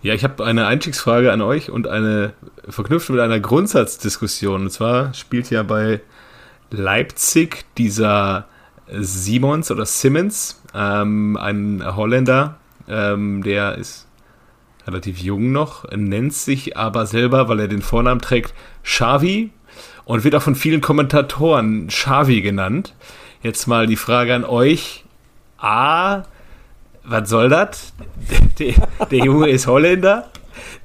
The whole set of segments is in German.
Ja, ich habe eine Einstiegsfrage an euch und eine verknüpft mit einer Grundsatzdiskussion. Und zwar spielt ja bei Leipzig dieser Simons oder Simmons, ähm, ein Holländer, ähm, der ist relativ jung noch, nennt sich aber selber, weil er den Vornamen trägt, Xavi und wird auch von vielen Kommentatoren Xavi genannt. Jetzt mal die Frage an euch. A, was soll das? Der, der Junge ist Holländer.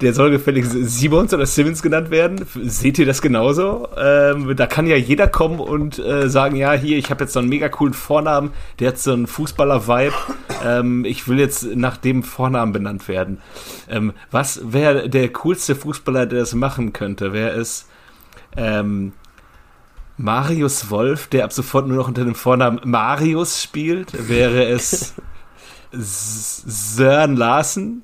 Der soll gefälligst Simons oder Simmons genannt werden. Seht ihr das genauso? Ähm, da kann ja jeder kommen und äh, sagen, ja, hier, ich habe jetzt so einen mega coolen Vornamen, der hat so einen Fußballer-Vibe. Ähm, ich will jetzt nach dem Vornamen benannt werden. Ähm, was wäre der coolste Fußballer, der das machen könnte? Wäre es ähm, Marius Wolf, der ab sofort nur noch unter dem Vornamen Marius spielt? Wäre es Sören Larsen,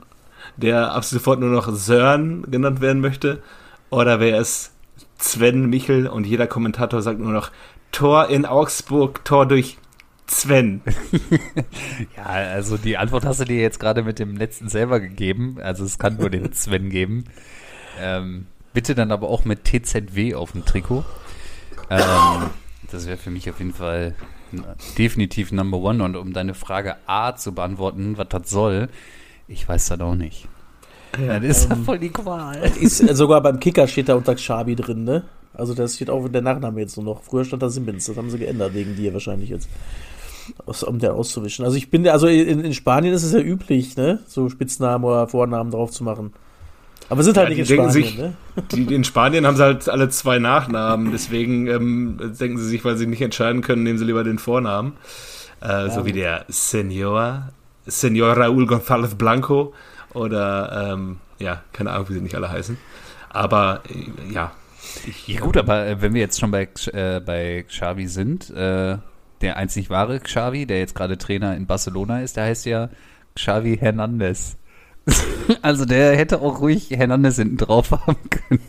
der ab sofort nur noch Sören genannt werden möchte? Oder wäre es Sven Michel und jeder Kommentator sagt nur noch Tor in Augsburg, Tor durch Sven. ja, also die Antwort hast du dir jetzt gerade mit dem letzten selber gegeben. Also es kann nur den Sven geben. Ähm, bitte dann aber auch mit TZW auf dem Trikot. Ähm, das wäre für mich auf jeden Fall definitiv Number One. Und um deine Frage A zu beantworten, was das soll, ich weiß das auch nicht. Ja, das ist ähm, voll die Qual. Ist, äh, sogar beim Kicker steht da unter Xabi drin, ne? Also das steht auch der Nachname jetzt nur noch. Früher stand da Simmons, das haben sie geändert wegen dir wahrscheinlich jetzt. Aus, um der auszuwischen. Also ich bin, also in, in Spanien ist es ja üblich, ne? So Spitznamen oder Vornamen drauf zu machen. Aber sind halt ja, nicht in Spanien, sich, ne? Die, in Spanien haben sie halt alle zwei Nachnamen, deswegen ähm, denken sie sich, weil sie nicht entscheiden können, nehmen sie lieber den Vornamen. Äh, ja. So wie der Senor, Senor Raúl González Blanco oder, ähm, ja, keine Ahnung, wie sie nicht alle heißen. Aber, äh, ja. Ich, ja gut, aber äh, wenn wir jetzt schon bei, äh, bei Xavi sind, äh, der einzig wahre Xavi, der jetzt gerade Trainer in Barcelona ist, der heißt ja Xavi Hernandez. also der hätte auch ruhig Hernandez hinten drauf haben können.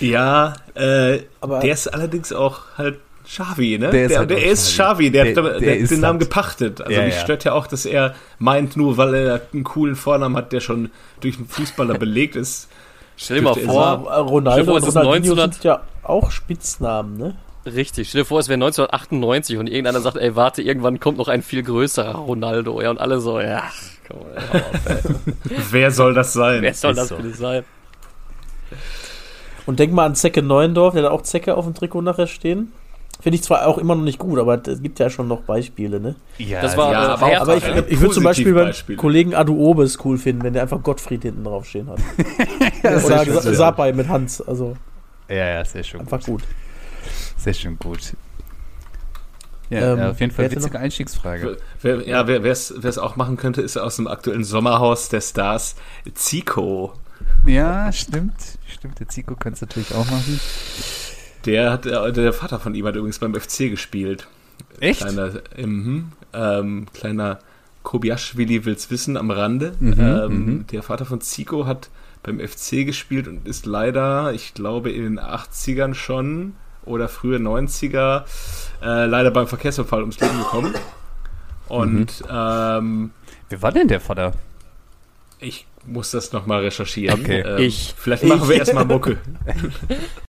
Ja, äh, aber der ist allerdings auch halt Xavi, ne? Der ist, der, halt der ist Xavi, der, der, hat, der hat den Namen halt. gepachtet. Also ja, mich ja. stört ja auch, dass er meint, nur weil er einen coolen Vornamen hat, der schon durch einen Fußballer belegt ist. Stell dir mal vor, Ronaldo und Ronaldinho sind ja auch Spitznamen, ne? Richtig. Stell dir vor, es wäre 1998 und irgendeiner sagt, ey, warte, irgendwann kommt noch ein viel größerer Ronaldo. Ja, und alle so, ja, komm, auf, Wer soll das sein? Wer soll das so. bitte sein? Und denk mal an Zecke Neuendorf, der hat auch Zecke auf dem Trikot nachher stehen. Finde ich zwar auch immer noch nicht gut, aber es gibt ja schon noch Beispiele, ne? Ja, das war ja, aber, aber ich, ich würde zum Beispiel beim. Kollegen Adu Obes cool finden, wenn der einfach Gottfried hinten draufstehen hat. ja, Oder Sapai mit Hans, also. Ja, ja, sehr schön. Einfach gut. gut. Sehr schön gut. Ja, ähm, ja auf jeden Fall witzige Einstiegsfrage. Wer, ja, wer es auch machen könnte, ist aus dem aktuellen Sommerhaus der Stars Zico. Ja, stimmt. Stimmt, der Zico könnte es natürlich auch machen. Der hat äh, der Vater von ihm hat übrigens beim FC gespielt. Echt? Kleiner, ähm, ähm, kleiner Kobiaschwili will's wissen am Rande. Mhm, ähm, mhm. der Vater von Zico hat beim FC gespielt und ist leider, ich glaube, in den 80ern schon oder frühe 90er äh, leider beim Verkehrsunfall ums Leben gekommen. Und mhm. ähm, Wer war denn der Vater? Ich muss das nochmal recherchieren. Okay. Ähm, ich. Vielleicht machen ich. wir erstmal Mucke.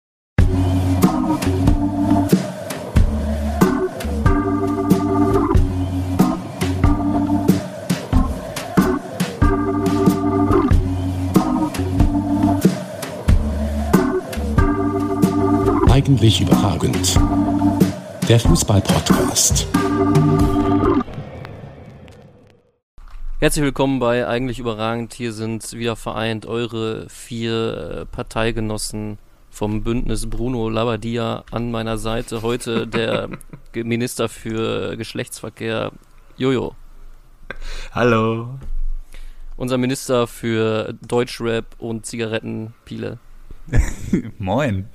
Eigentlich überragend. Der Fußball-Podcast. Herzlich willkommen bei Eigentlich überragend. Hier sind wieder vereint eure vier äh, Parteigenossen vom Bündnis Bruno Labbadia an meiner Seite. Heute der Minister für Geschlechtsverkehr Jojo. Hallo. Unser Minister für Deutschrap und Zigaretten Piele. Moin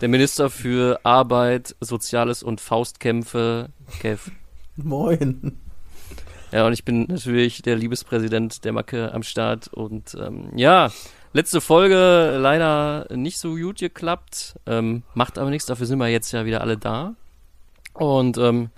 der Minister für Arbeit, Soziales und Faustkämpfe, Kev. Moin. Ja, und ich bin natürlich der Liebespräsident der Macke am Start. Und ähm, ja, letzte Folge leider nicht so gut geklappt. Ähm, macht aber nichts, dafür sind wir jetzt ja wieder alle da. Und ähm,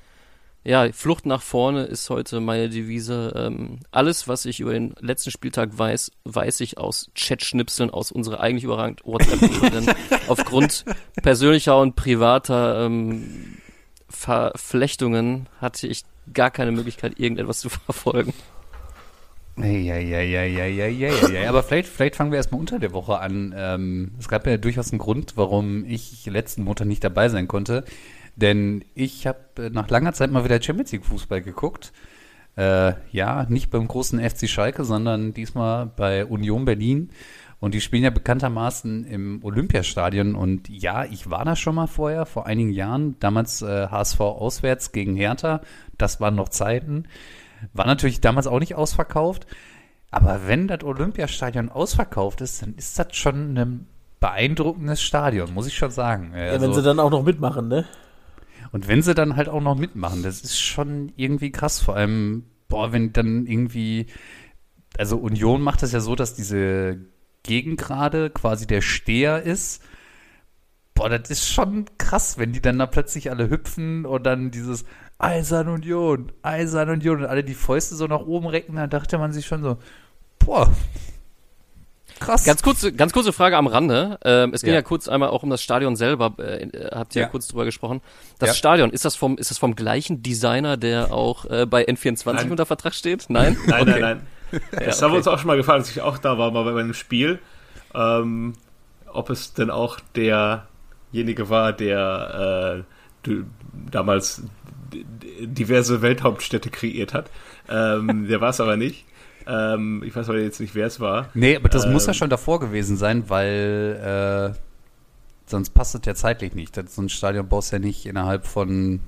ja, Flucht nach vorne ist heute meine Devise. Ähm, alles, was ich über den letzten Spieltag weiß, weiß ich aus Chat-Schnipseln aus unserer eigentlich überragend WhatsApp-Gruppe. denn aufgrund persönlicher und privater ähm, Verflechtungen hatte ich gar keine Möglichkeit, irgendetwas zu verfolgen. Ja, ja, ja, ja, ja, ja, ja, ja. Aber vielleicht, vielleicht fangen wir erstmal unter der Woche an. Ähm, es gab ja durchaus einen Grund, warum ich letzten Montag nicht dabei sein konnte. Denn ich habe nach langer Zeit mal wieder Champions League Fußball geguckt. Äh, ja, nicht beim großen FC Schalke, sondern diesmal bei Union Berlin. Und die spielen ja bekanntermaßen im Olympiastadion. Und ja, ich war da schon mal vorher, vor einigen Jahren. Damals äh, HSV auswärts gegen Hertha. Das waren noch Zeiten. War natürlich damals auch nicht ausverkauft. Aber wenn das Olympiastadion ausverkauft ist, dann ist das schon ein beeindruckendes Stadion, muss ich schon sagen. Ja, also, wenn sie dann auch noch mitmachen, ne? Und wenn sie dann halt auch noch mitmachen, das ist schon irgendwie krass. Vor allem, boah, wenn dann irgendwie, also Union macht das ja so, dass diese Gegengrade quasi der Steher ist. Boah, das ist schon krass, wenn die dann da plötzlich alle hüpfen und dann dieses Eisern Union, Eisern Union und alle die Fäuste so nach oben recken, da dachte man sich schon so, boah, Krass. Ganz kurze, ganz kurze Frage am Rande. Ähm, es ging ja. ja. kurz einmal auch um das Stadion selber. Äh, habt ihr ja. ja kurz drüber gesprochen. Das ja. Stadion, ist das vom, ist das vom gleichen Designer, der auch äh, bei N24 nein. unter Vertrag steht? Nein? nein, okay. nein, nein. Das okay. haben wir uns auch schon mal gefallen, als ich auch da war, mal bei einem Spiel. Ähm, ob es denn auch derjenige war, der äh, damals diverse Welthauptstädte kreiert hat. Ähm, der war es aber nicht. Ähm, ich weiß aber jetzt nicht, wer es war. Nee, aber das ähm, muss ja ähm, schon davor gewesen sein, weil äh, sonst passt es ja zeitlich nicht. Das, so ein Stadion baust ja nicht innerhalb von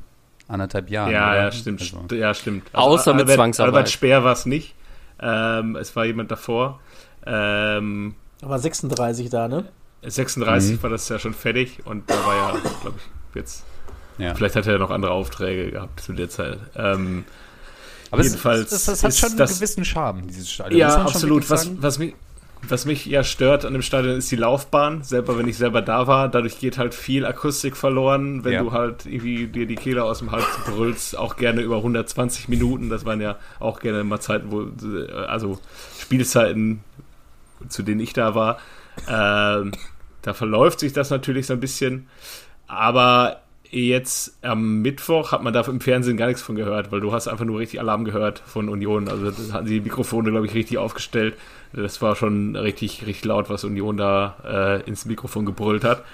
anderthalb Jahren. Ja, oder? ja, stimmt. Also. Ja, stimmt. Also, Außer mit Albert, Zwangsarbeit. Albert Speer war es nicht. Ähm, es war jemand davor. Ähm, aber 36 da, ne? 36 mhm. war das ja schon fertig und da war ja, glaube ich, jetzt. Ja. Vielleicht hat er ja noch andere Aufträge gehabt zu der Zeit. Ähm, aber Jedenfalls es, es, es hat schon einen gewissen Charme, dieses Stadion. Ja, absolut. Was, was, mich, was mich ja stört an dem Stadion ist die Laufbahn. Selber, wenn ich selber da war, dadurch geht halt viel Akustik verloren, wenn ja. du halt irgendwie dir die Kehle aus dem Hals brüllst, auch gerne über 120 Minuten. Das waren ja auch gerne mal Zeiten, wo, also Spielzeiten, zu denen ich da war. Ähm, da verläuft sich das natürlich so ein bisschen. Aber jetzt am Mittwoch hat man da im Fernsehen gar nichts von gehört, weil du hast einfach nur richtig Alarm gehört von Union. Also das hatten die Mikrofone, glaube ich, richtig aufgestellt. Das war schon richtig, richtig laut, was Union da äh, ins Mikrofon gebrüllt hat.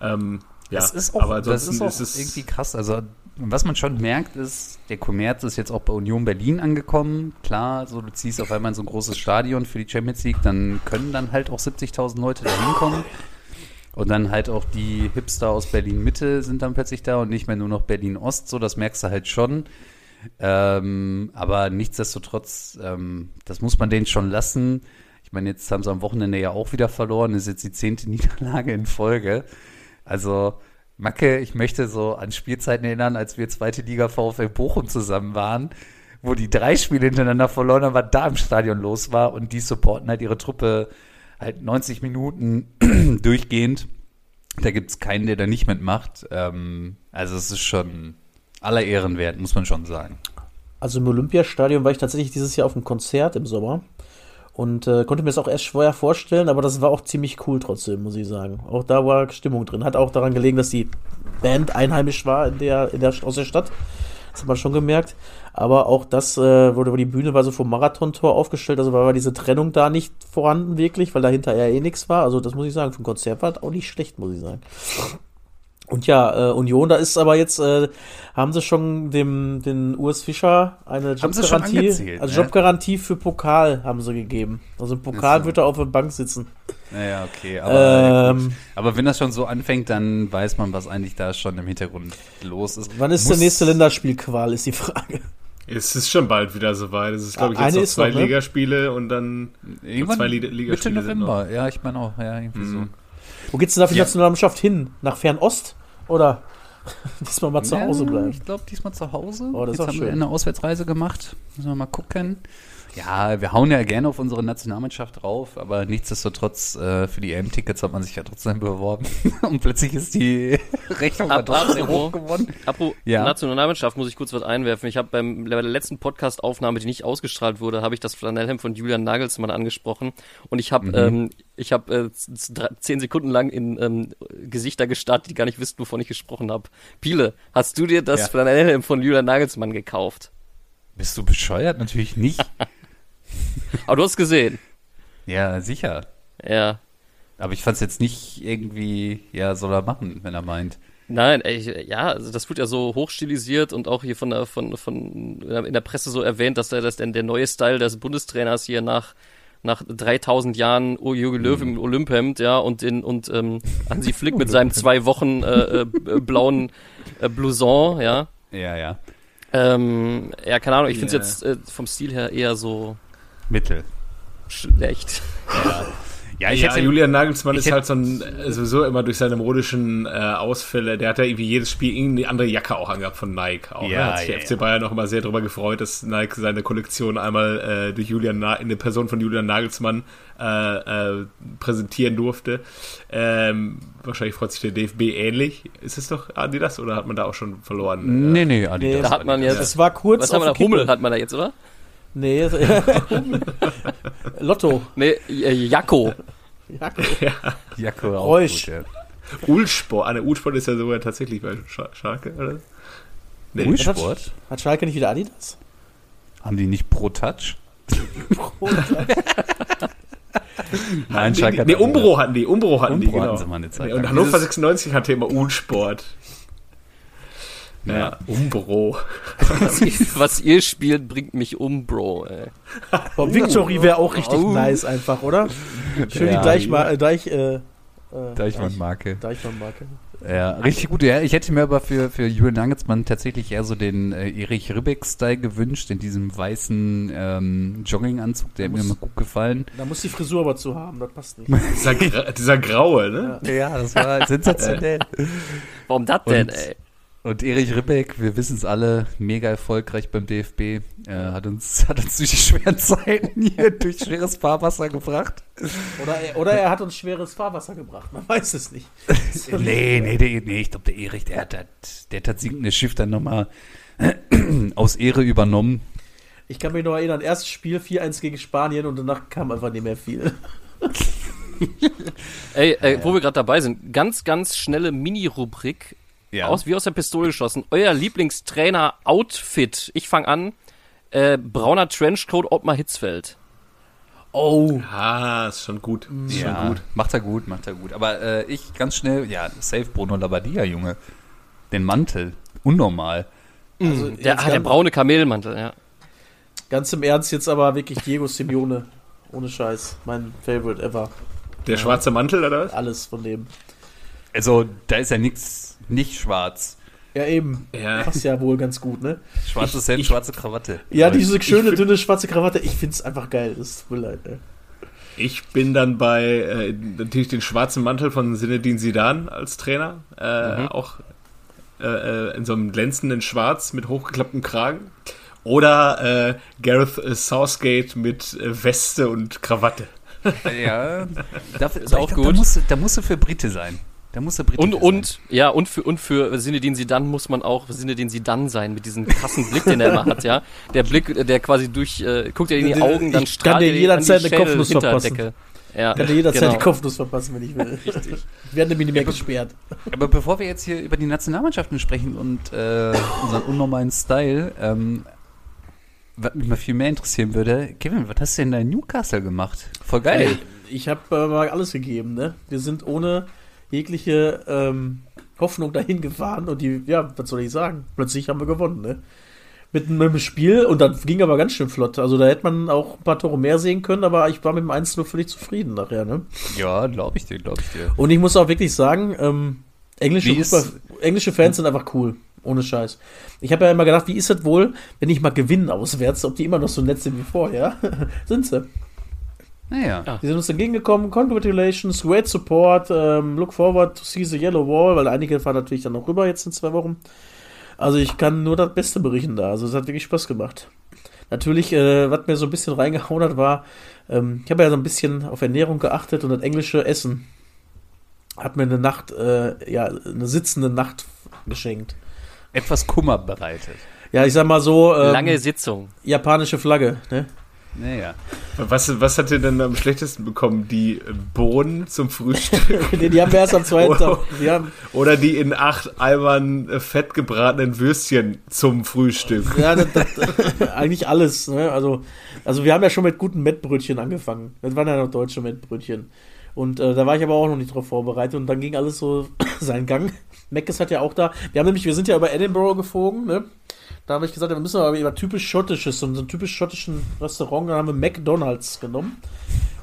Ähm, ja, das ist auch, aber das ist auch ist es irgendwie krass. Also was man schon merkt, ist, der Kommerz ist jetzt auch bei Union Berlin angekommen. Klar, so du ziehst auf einmal in so ein großes Stadion für die Champions League, dann können dann halt auch 70.000 Leute da hinkommen. Und dann halt auch die Hipster aus Berlin-Mitte sind dann plötzlich da und nicht mehr nur noch Berlin-Ost, so, das merkst du halt schon. Ähm, aber nichtsdestotrotz, ähm, das muss man denen schon lassen. Ich meine, jetzt haben sie am Wochenende ja auch wieder verloren, das ist jetzt die zehnte Niederlage in Folge. Also, Macke, ich möchte so an Spielzeiten erinnern, als wir zweite Liga VfL Bochum zusammen waren, wo die drei Spiele hintereinander verloren haben, was da im Stadion los war und die supporten halt ihre Truppe halt 90 Minuten durchgehend. Da gibt es keinen, der da nicht mitmacht. Ähm, also es ist schon aller Ehren wert, muss man schon sagen. Also im Olympiastadion war ich tatsächlich dieses Jahr auf einem Konzert im Sommer und äh, konnte mir das auch erst vorher vorstellen, aber das war auch ziemlich cool trotzdem, muss ich sagen. Auch da war Stimmung drin. Hat auch daran gelegen, dass die Band einheimisch war in der, in der, aus der Stadt. Das hat man schon gemerkt. Aber auch das äh, wurde über die Bühne war so vom Marathontor aufgestellt, also war diese Trennung da nicht vorhanden wirklich, weil dahinter ja eh nichts war. Also das muss ich sagen, für ein Konzert war das auch nicht schlecht, muss ich sagen. Und ja, äh, Union, da ist aber jetzt, äh, haben sie schon dem den Urs Fischer eine Jobgarantie, also ne? Jobgarantie für Pokal haben sie gegeben. Also im Pokal wird er auf der Bank sitzen. Naja, okay, aber, ähm, aber wenn das schon so anfängt, dann weiß man, was eigentlich da schon im Hintergrund los ist. Wann ist Muss, der nächste Länderspielqual, ist die Frage. Es ist schon bald wieder soweit. Es ist, glaube ich, jetzt noch zwei noch, ne? Ligaspiele und dann Irgendwann zwei Ligaspiele. Mitte November, ja, ich meine auch, ja, irgendwie mhm. so. Wo geht's denn da für die ja. Nationalmannschaft hin? Nach Fernost? Oder diesmal mal zu Hause bleiben? Ich glaube, diesmal zu Hause. Oh, das Jetzt haben schön. wir eine Auswärtsreise gemacht. Müssen wir mal gucken. Ja, wir hauen ja gerne auf unsere Nationalmannschaft drauf, aber nichtsdestotrotz äh, für die EM-Tickets hat man sich ja trotzdem beworben. Und plötzlich ist die Rechnung Ab- trotzdem apropos- hoch geworden. Apropos Ja. Nationalmannschaft muss ich kurz was einwerfen. Ich habe beim bei der letzten Podcast-Aufnahme, die nicht ausgestrahlt wurde, habe ich das Flanellhemd von Julian Nagelsmann angesprochen und ich habe ähm, ich habe äh, zehn Sekunden lang in ähm, Gesichter gestarrt, die gar nicht wissen, wovon ich gesprochen habe. Piele, hast du dir das Ja. Flanellhemd von Julian Nagelsmann gekauft? Bist du bescheuert? Natürlich nicht. Aber du hast gesehen. ja, sicher. Ja. Aber ich fand es jetzt nicht irgendwie, ja, soll er machen, wenn er meint. Nein, ey, ja, also das wird ja so hochstilisiert und auch hier von der von von in der Presse so erwähnt, dass der das denn der neue Style des Bundestrainers hier nach nach 3000 Jahren Jürgen Löw im Olymphemd, ja, und in und ähm, Hansi Flick mit seinem zwei Wochen äh, äh, blauen äh, Blouson, ja. Ja, ja. Ähm, ja, keine Ahnung, ich finde Ja. es jetzt äh, vom Stil her eher so Mittel. schlecht. Ja, ja, Julian Nagelsmann ich ist hätte- halt so ein, äh, sowieso immer durch seine modischen äh, Ausfälle, der hat ja irgendwie jedes Spiel irgendeine andere Jacke auch angehabt von Nike. Auch, Ja, ne? Hat sich ja, der FC ja. Bayern auch immer sehr darüber gefreut, dass Nike seine Kollektion einmal äh, durch Julian Na in der Person von Julian Nagelsmann äh, äh, präsentieren durfte. Ähm, wahrscheinlich freut sich der DFB ähnlich. Ist es doch Adidas oder hat man da auch schon verloren? Nee, nee, Adidas. Da hat man jetzt, Es war kurz was haben wir auf da? Hummel hat man da jetzt, oder? Nee, Lotto. Nee, äh, Jakko. Ja, Jacke auch Reusch. gut, ja. Ulsport. Ah, ne, Ulsport ist ja sogar tatsächlich bei Sch Schalke, oder? Nee. Ulsport? Hat Schalke nicht wieder Adidas? Haben die nicht Pro Touch? Nein, Nee, Schalke hat nee. Umbro hatten die, Umbro hatten die, Umbro genau. hatten sie mal eine Zeit Nee, und. Hannover Dieses- 96 hatte immer Unsport. Ja, Umbro. Was ihr, was ihr spielt, bringt mich um, Bro. Ey. Boah, Victory wäre auch richtig Oh. nice einfach, oder? Schön Ja. die Gleichma äh, Gleich, äh, äh, Deichmann-Marke. Deichmann-Marke. Ja, richtig gut. Ja, ich hätte mir aber für, für Julian Nagelsmann tatsächlich eher so den äh, Erich Ribbeck-Style gewünscht, in diesem weißen ähm, Jogginganzug, der hat mir muss- immer gut gefallen. Da muss die Frisur aber zu haben, das passt nicht. Dieser, Gra dieser Graue, ne? Ja, das war sensationell. Warum das denn, Und- ey? Und Erich Ribbeck, wir wissen es alle, mega erfolgreich beim DFB, äh, hat, uns, hat uns durch die schweren Zeiten hier durch schweres Fahrwasser gebracht. Oder er, oder er hat uns schweres Fahrwasser gebracht, man weiß es nicht. Nee, nee, der, nee, ich glaube, der Erich, der hat, das- der hat das sinkende Schiff dann nochmal aus Ehre übernommen. Ich kann mich noch erinnern, erstes Spiel 4-1 gegen Spanien und danach kam einfach nicht mehr viel. Ey, äh, wo wir gerade dabei sind, ganz, ganz schnelle Mini-Rubrik. Aus, wie aus der Pistole geschossen. Euer Lieblingstrainer-Outfit. Ich fange an. Äh, brauner Trenchcoat Ottmar Hitzfeld. Oh. Ah, ist schon gut. Ist Ja, schon gut. macht er gut, macht er gut. Aber äh, ich ganz schnell, ja, safe Bruno Labbadia, Junge. Den Mantel, unnormal. Also Der, jetzt ah, der ganz, braune Kamelmantel, ja. ganz im Ernst jetzt aber wirklich Diego Simeone. Ohne Scheiß. Mein Favorite ever. Der schwarze Mantel, oder was? Alles von dem. Also, da ist ja nichts, nicht schwarz. Ja, eben. Ja. Passt ja wohl ganz gut, ne? Schwarzes Hemd, schwarze Krawatte. Ja, diese schöne, find- dünne, schwarze Krawatte. Ich find's einfach geil. Das tut mir leid, ey. Ich bin dann bei äh, natürlich den schwarzen Mantel von Zinedine Zidane als Trainer. Äh, Mhm. Auch äh, äh, in so einem glänzenden Schwarz mit hochgeklapptem Kragen. Oder äh, Gareth Southgate mit äh, Weste und Krawatte. Ja, dafür, Ist auch Da gut. musst, du- da musst du für Brite sein. Da musst du Brite Und, für und, ja, und für, und für Sinedin Sidan muss man auch Sinedin Sidan sein, mit diesem krassen Blick, den er immer hat, ja. Der Blick, der quasi durch, äh, guckt er in die Ich Augen, dann kann strahlt er jederzeit eine Kopfnuss Schädelhinterdecke. Ja, Ich kann dir jederzeit genau. die Kopfnuss verpassen, wenn ich will. Richtig. Ich werde nämlich nicht mehr gesperrt. Aber bevor wir jetzt hier über die Nationalmannschaften sprechen und äh, unseren unnormalen Style, ähm, was mich mal viel mehr interessieren würde, Kevin, was hast du denn in Newcastle gemacht? Voll geil. Ey, ich habe äh, mal alles gegeben, ne? Wir sind ohne jegliche ähm, Hoffnung dahin gefahren und die, ja, was soll ich sagen? Plötzlich haben wir gewonnen, ne? Mit einem Spiel und dann ging aber ganz schön flott. Also da hätte man auch ein paar Tore mehr sehen können, aber ich war mit dem 1 nur völlig zufrieden nachher, ne? Ja, glaube ich dir, glaube ich dir. Und ich muss auch wirklich sagen, ähm, englische, Fußball, englische Fans sind einfach cool. Ohne Scheiß. Ich habe ja immer gedacht, wie ist es wohl, wenn ich mal gewinnen auswärts, ob die immer noch so nett sind wie vorher? sind sie. Naja. Ah. Die sind uns entgegengekommen. Congratulations, great support. Ähm, look forward to see the yellow wall, weil einige fahren natürlich dann noch rüber jetzt in zwei Wochen. Also ich kann nur das Beste berichten da. Also es hat wirklich Spaß gemacht. natürlich, äh, was mir so ein bisschen reingehauen hat, war, ähm, ich habe ja so ein bisschen auf Ernährung geachtet und das englische Essen hat mir eine Nacht, äh, ja, eine sitzende Nacht geschenkt. Etwas Kummer bereitet. Ja, ich sag mal so, ähm, Lange Sitzung. japanische Flagge, ne? Naja. Was, was hat ihr denn am schlechtesten bekommen? Die Bohnen zum Frühstück? die, die haben wir erst am zweiten Tag. Haben, Oder die in acht Eimern äh, fett gebratenen Würstchen zum Frühstück? ja, das, das, eigentlich alles, ne? Also, also wir haben ja schon mit guten Mettbrötchen angefangen. Das waren ja noch deutsche Mettbrötchen. Und äh, da war ich aber auch noch nicht drauf vorbereitet und dann ging alles so seinen Gang. Meckes hat ja auch da. Wir haben nämlich, wir sind ja über Edinburgh geflogen, ne? Da habe ich gesagt, wir müssen aber über typisch schottisches, so einen typisch schottischen Restaurant, da haben wir McDonalds genommen.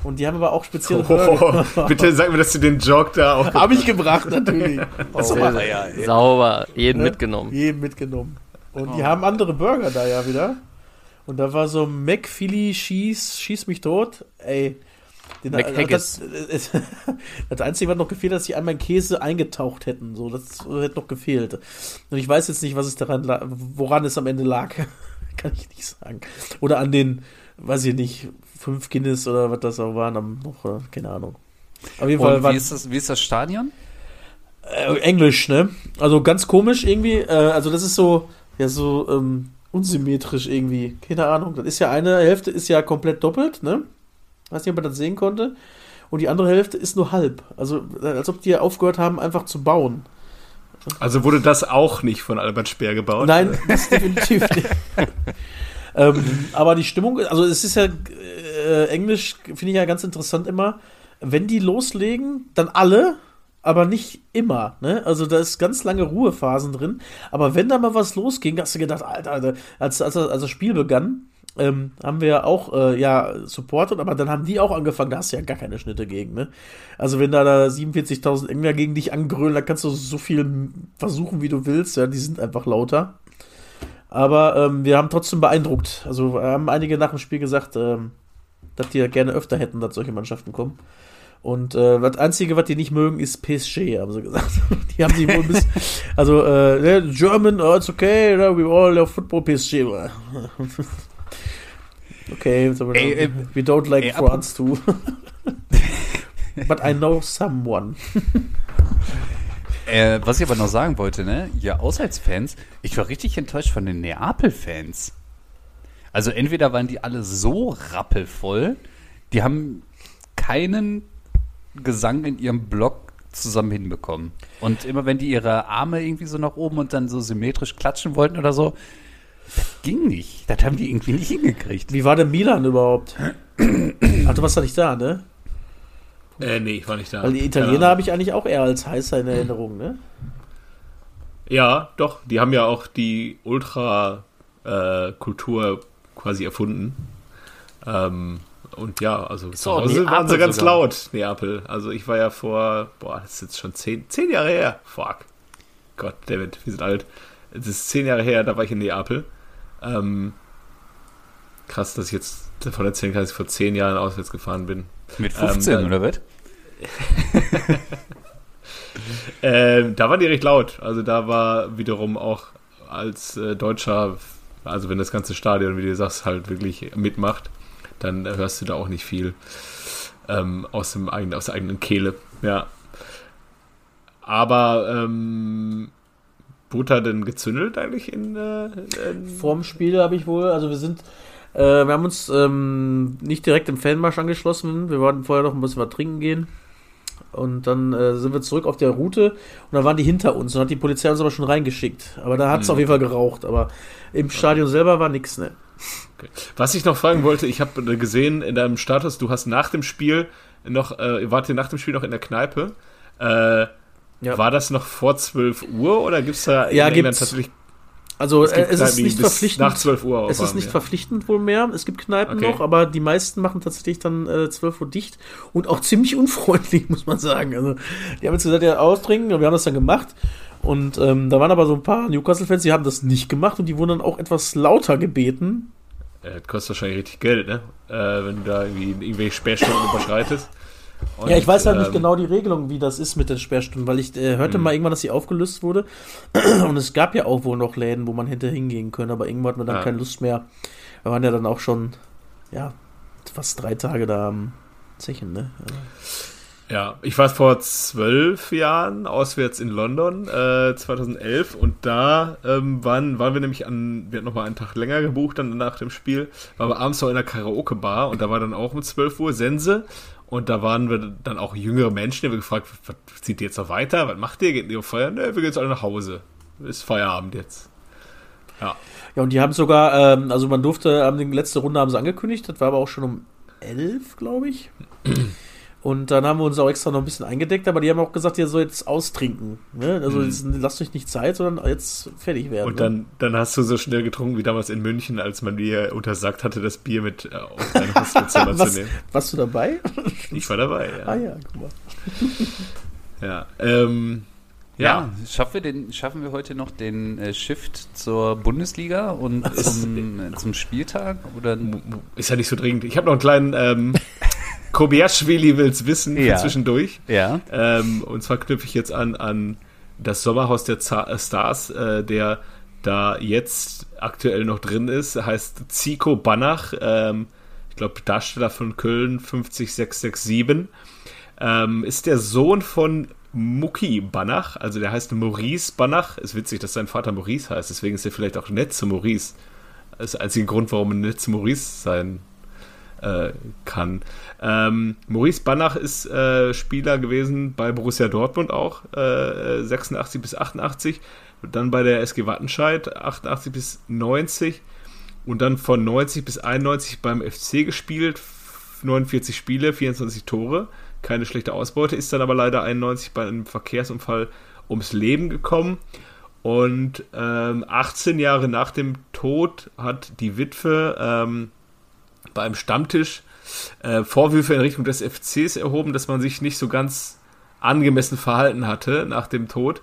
Und die haben aber auch spezielle Burger. Oh, bitte sag mir, dass du den Jog da auch. Habe ich gebracht, natürlich. Was soll man- ja, Sauber, jeden ne? mitgenommen. Jeden mitgenommen. Und die haben andere Burger da ja wieder. Und da war so McPhilly schieß, schieß mich tot. Ey. Den, das, das Einzige, was noch gefehlt hat, dass sie einmal in Käse eingetaucht hätten. So, das hätte noch gefehlt. Und ich weiß jetzt nicht, was es daran woran es am Ende lag. Kann ich nicht sagen. Oder an den, weiß ich nicht, fünf Guinness oder was das auch waren am noch, äh, keine Ahnung. Auf jeden Fall wie ist, das, wie ist das Stadion? äh, Englisch, ne? Also ganz komisch irgendwie. Äh, also das ist so, ja, so ähm, unsymmetrisch irgendwie. Keine Ahnung. Das ist ja eine Hälfte ist ja komplett doppelt, ne? Weiß nicht, ob man das sehen konnte. Und die andere Hälfte ist nur halb. Also äh, als ob die aufgehört haben, einfach zu bauen. Also wurde das auch nicht von Albert Speer gebaut? Nein, das definitiv nicht. ähm, aber die Stimmung, also es ist ja äh, Englisch, finde ich ja ganz interessant immer. Wenn die loslegen, dann alle, aber nicht immer. Ne? Also da ist ganz lange Ruhephasen drin. Aber wenn da mal was losging, hast du gedacht, Alter, Alter als, als, als das Spiel begann, ähm, haben wir auch äh, ja supportet, aber dann haben die auch angefangen, da hast du ja gar keine Schnitte gegen, ne? Also wenn da, da 47.000 Engländer gegen dich angrölen, da kannst du so viel versuchen, wie du willst, ja, die sind einfach lauter. Aber ähm, wir haben trotzdem beeindruckt. Also haben einige nach dem Spiel gesagt, ähm, dass die ja gerne öfter hätten, dass solche Mannschaften kommen. Und äh, das Einzige, was die nicht mögen, ist PSG, haben sie gesagt. die haben sich wohl ein bisschen. Also, äh, ne, German, oh, it's okay, no, we all love football, PSG. okay, so we, Ey, ey, we don't like ey, France too. But I know someone. Äh, was ich aber noch sagen wollte, ne? Ja, Auswärtsfans, ich war richtig enttäuscht von den Neapel-Fans. Also entweder waren die alle so rappelvoll, die haben keinen Gesang in ihrem Block zusammen hinbekommen. Und immer wenn die ihre Arme irgendwie so nach oben und dann so symmetrisch klatschen wollten oder so, ging nicht. Das haben die irgendwie nicht hingekriegt. Wie war denn Milan überhaupt? Ach, du warst da nicht da, ne? Äh, nee, ich war nicht da. Weil die Italiener habe ich eigentlich auch eher als heißer in Erinnerung, ne? Ja, doch. Die haben ja auch die Ultra-Kultur quasi erfunden. Ähm, und ja, also zu auch Hause waren sie ganz sogar. laut, Neapel. Also ich war ja vor, boah, das ist jetzt schon zehn, zehn Jahre her. Fuck. Gott, David, wir sind alt. Es ist zehn Jahre her, da war ich in Neapel. Ähm, krass, dass ich jetzt davon erzählen kann, dass ich vor zehn Jahren auswärts gefahren bin. Mit 15 Ähm, oder was? Ähm, da waren die recht laut. Also da war wiederum auch als äh, Deutscher, also wenn das ganze Stadion, wie du sagst, halt wirklich mitmacht, dann hörst du da auch nicht viel ähm, aus, dem eigenen, aus der eigenen Kehle. Ja. Aber ähm, da denn gezündelt eigentlich in, äh, in Vorm Spiel habe ich wohl, also wir sind, äh, wir haben uns ähm, nicht direkt im Fanmarsch angeschlossen. Wir wollten vorher noch ein bisschen was trinken gehen. Und dann äh, sind wir zurück auf der Route und da waren die hinter uns und hat die Polizei uns aber schon reingeschickt. Aber da hat es Mhm. auf jeden Fall geraucht. Aber im Stadion selber war nichts, ne? Okay. Was ich noch fragen wollte, ich habe gesehen in deinem Status, du hast nach dem Spiel noch, äh, wart ihr nach dem Spiel noch in der Kneipe? Äh, Ja. War das noch vor 12 Uhr oder gibt es da Ja, in tatsächlich Also es äh, es ist nicht verpflichtend. nach 12 Uhr Es ist nicht ja. verpflichtend wohl mehr. Es gibt Kneipen Okay. noch, aber die meisten machen tatsächlich dann äh, 12 Uhr dicht und auch ziemlich unfreundlich, muss man sagen. Also, die haben jetzt gesagt, ja, austrinken und wir haben das dann gemacht. Und ähm, da waren aber so ein paar Newcastle-Fans, die haben das nicht gemacht und die wurden dann auch etwas lauter gebeten. Äh, Das kostet wahrscheinlich richtig Geld, ne? Äh, wenn du da irgendwie irgendwelche Sperrstunden überschreitest. Und, ja, ich weiß halt nicht ähm, genau die Regelung, wie das ist mit den Sperrstunden, weil ich äh, hörte Mhm. mal irgendwann, dass sie aufgelöst wurde. Und es gab ja auch wohl noch Läden, wo man hätte hingehen können, aber irgendwann hat man dann Ah. keine Lust mehr. Wir waren ja dann auch schon, ja, fast drei Tage da am Zechen, ne? Ja, ich war vor zwölf Jahren auswärts in London, äh, 2011, und da ähm, waren, waren wir nämlich an, wir hatten nochmal einen Tag länger gebucht, dann nach dem Spiel, waren wir abends noch in der Karaoke-Bar und da war dann auch um 12 Uhr Sense und da waren wir dann auch jüngere Menschen, die haben gefragt, was zieht ihr jetzt noch weiter, was macht ihr, geht ihr feiern? Ne, wir gehen jetzt alle nach Hause, ist Feierabend jetzt. Ja, Ja, und die haben sogar, ähm, also man durfte, haben die letzte Runde haben sie angekündigt, das war aber auch schon um elf, glaube ich. Und dann haben wir uns auch extra noch ein bisschen eingedeckt, aber die haben auch gesagt, ihr sollt jetzt austrinken. Ne? Also jetzt, lasst euch nicht Zeit, sondern jetzt fertig werden. und dann, dann hast du so schnell getrunken wie damals in München, als man dir untersagt hatte, das Bier mit äh, auf dein Hostelzimmer ne? zu Was, nehmen. warst du dabei? Ich war dabei, ja. ah ja, guck mal. Ja, ähm, Ja, ja. schaffen, wir den, schaffen wir heute noch den äh, Shift zur Bundesliga und zum, zum Spieltag? Oder Ist ja nicht so dringend. Ich habe noch einen kleinen ähm, Kobiaschwili will's wissen Ja. zwischendurch. ja? Ähm, und zwar knüpfe ich jetzt an an das Sommerhaus der Za äh, Stars, äh, der da jetzt aktuell noch drin ist. Heißt Zico Banach. Ähm, ich glaube, Darsteller von Köln 50667. Ähm, ist der Sohn von Mucki Banach, also der heißt Maurice Banach. Ist witzig, dass sein Vater Maurice heißt, deswegen ist er vielleicht auch nett zu Maurice. Das ist der einzige Grund, warum er nett zu Maurice sein äh, kann. Ähm, Maurice Banach ist äh, Spieler gewesen bei Borussia Dortmund auch, äh, 86 bis 88. Dann bei der SG Wattenscheid 88 bis 90 und dann von 90 bis 91 beim FC gespielt. 49 Spiele, 24 Tore. Keine schlechte Ausbeute, ist dann aber leider 91 bei einem Verkehrsunfall ums Leben gekommen. Und ähm, 18 Jahre nach dem Tod hat die Witwe ähm, bei einem Stammtisch äh, Vorwürfe in Richtung des FCs erhoben, dass man sich nicht so ganz angemessen verhalten hatte nach dem Tod.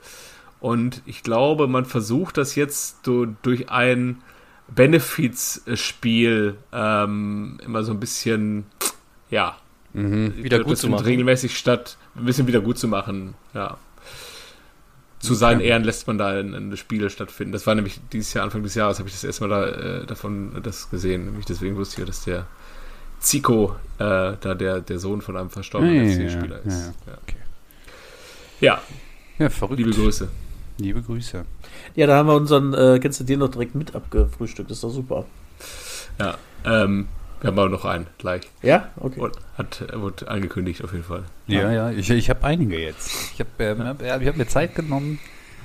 Und ich glaube, man versucht das jetzt so durch ein Benefizspiel ähm, immer so ein bisschen, ja, Wieder gut zu machen. regelmäßig statt, ein bisschen wieder gut zu machen, ja. Zu seinen Ehren lässt man da ein, ein Spiel stattfinden. Das war nämlich dieses Jahr, Anfang des Jahres, habe ich das erstmal da, äh, davon das gesehen. Nämlich deswegen wusste ich, dass der Zico äh, da der, der Sohn von einem verstorbenen Ja, ja, FC-Spieler ja, ist. ja. Ja. Okay. ja, Ja, verrückt. liebe Grüße. Liebe Grüße. Ja, da haben wir unseren, äh, kennst du den noch direkt mit abgefrühstückt, das ist doch super. Ja, ähm, wir haben aber noch einen gleich. Ja? Okay. Und hat, wurde angekündigt auf jeden Fall. Ja, ja, ich, ich habe einige jetzt. Ich habe ähm, hab- ja, ich hab mir Zeit genommen.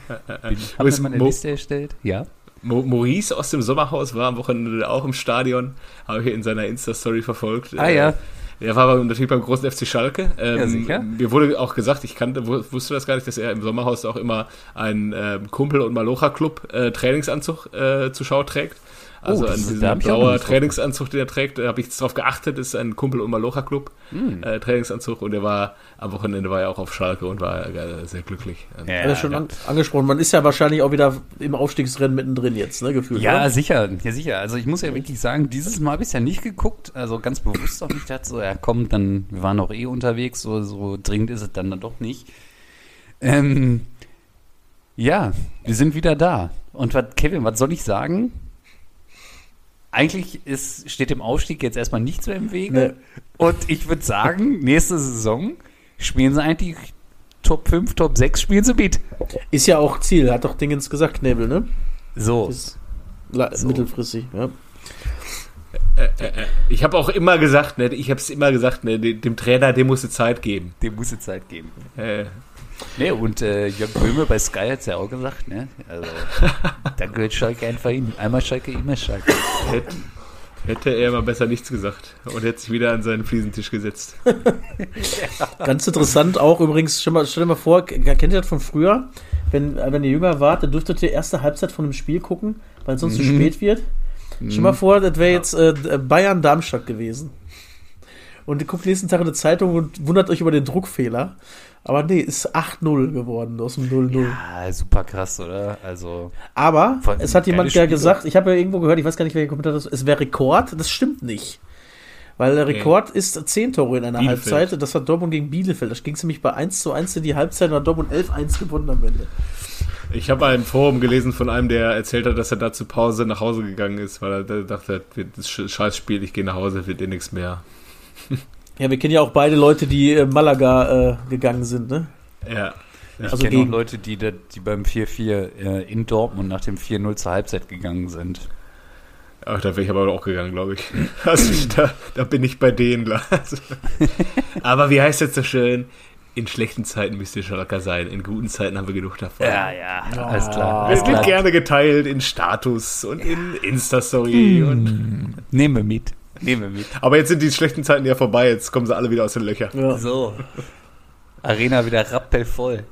Bin, hab mir Übrigens, mal eine Mo- Liste erstellt. Ja. Mo Maurice aus dem Sommerhaus war am Wochenende auch im Stadion, habe ich in seiner Insta-Story verfolgt. Ah, Äh, ja. Er war aber natürlich beim großen FC Schalke. Ähm, Ja, sicher. Mir wurde auch gesagt, ich kannte, wu- wusste das gar nicht, dass er im Sommerhaus auch immer einen ähm, Kumpel- und Malocha-Club äh, Trainingsanzug äh, zur Schau trägt. Also Oh, das- an diesem drauf Trainingsanzug, den er trägt, da habe ich jetzt drauf geachtet, ist ein Kumpel- und Malocha-Club Hm. äh, Trainingsanzug und er war am Wochenende war er auch auf Schalke und war äh, sehr glücklich. Ja, Hat er schon an, angesprochen. Man ist ja wahrscheinlich auch wieder im Aufstiegsrennen mittendrin jetzt, ne, gefühlt. Ja, oder? sicher, ja sicher. Also ich muss ja wirklich sagen, dieses Mal habe ich es ja nicht geguckt, also ganz bewusst auch nicht. Ich dachte so, ja komm, dann, wir waren auch eh unterwegs, so, so dringend ist es dann, dann doch nicht. Ähm, ja, wir sind wieder da. Und was, Kevin, was soll ich sagen? Eigentlich ist, steht dem Aufstieg jetzt erstmal nichts mehr im Wege. Nee. Und ich würde sagen, nächste Saison spielen sie eigentlich Top 5, Top 6 spielen sie mit. Ist ja auch Ziel, hat doch Dingens gesagt, Knebel, ne? So. Ist So. mittelfristig, ja. Ich habe auch immer gesagt, ne, ich habe es immer gesagt, ne, dem Trainer, dem musst du Zeit geben. Dem muss es Zeit geben. Äh, Ne, und äh, Jörg Böhme bei Sky hat es ja auch gesagt, ne? Also, da gehört Schalke einfach hin. Einmal Schalke, immer Schalke. hätte, hätte er mal besser nichts gesagt und hätte sich wieder an seinen Fliesentisch gesetzt. Ganz interessant auch übrigens, stell, mal, stell dir mal vor, kennt ihr das von früher? Wenn, wenn ihr jünger wart, dann dürftet ihr erste Halbzeit von einem Spiel gucken, weil es sonst zu spät wird. Stell mal vor, das wäre jetzt äh, Bayern-Darmstadt gewesen. Und ihr guckt nächsten Tag in die Zeitung und wundert euch über den Druckfehler. Aber nee, ist 8-0 geworden aus dem 0-0. Ah, super krass, oder? Also, Aber es hat jemand ja gesagt, ich habe ja irgendwo gehört, ich weiß gar nicht, welcher Kommentar das ist, es wäre Rekord, das stimmt nicht. Weil der Rekord ist 10 Tore in einer Bielefeld. Halbzeit, das war Dortmund gegen Bielefeld. Das ging nämlich bei 1 zu 1 in die Halbzeit und hat Dortmund 11-1 gewonnen am Ende. Ich habe ein Forum gelesen von einem, der erzählt hat, dass er da zur Pause nach Hause gegangen ist, weil er da dachte, das Scheißspiel, ich gehe nach Hause, wird eh nichts mehr. Ja, wir kennen ja auch beide Leute, die äh, Malaga äh, gegangen sind, ne? Ja. Ich Also kenne auch Leute, die, da, die beim 4-4 äh, in Dortmund nach dem 4-0 zur Halbzeit gegangen sind. Ach, da wäre ich aber auch gegangen, glaube ich. Also, da, da bin ich bei denen. Also. Aber wie heißt jetzt so schön? In schlechten Zeiten müsst ihr Schalker sein. In guten Zeiten haben wir genug davon. ja, alles klar. Es Alles wird klar. gerne geteilt in Status und in Insta-Story. Hm. Und, Nehmen wir mit. Nehmen wir mit. aber jetzt sind die schlechten Zeiten ja vorbei. Jetzt kommen sie alle wieder aus den Löchern. Ja. So. Arena wieder rappelvoll.